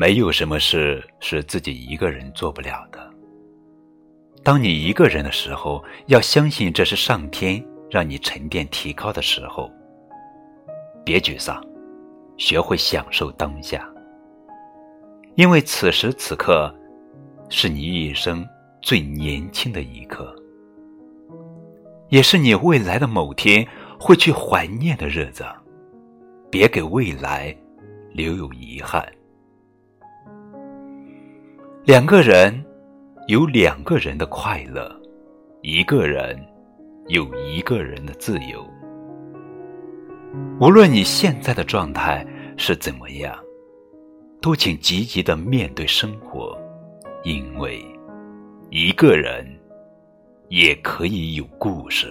没有什么事是自己一个人做不了的。当你一个人的时候，要相信这是上天让你沉淀提高的时候。别沮丧，学会享受当下，因为此时此刻是你一生最年轻的一刻，也是你未来的某天会去怀念的日子。别给未来留有遗憾。两个人有两个人的快乐，一个人有一个人的自由。无论你现在的状态是怎么样，都请积极的面对生活，因为一个人也可以有故事。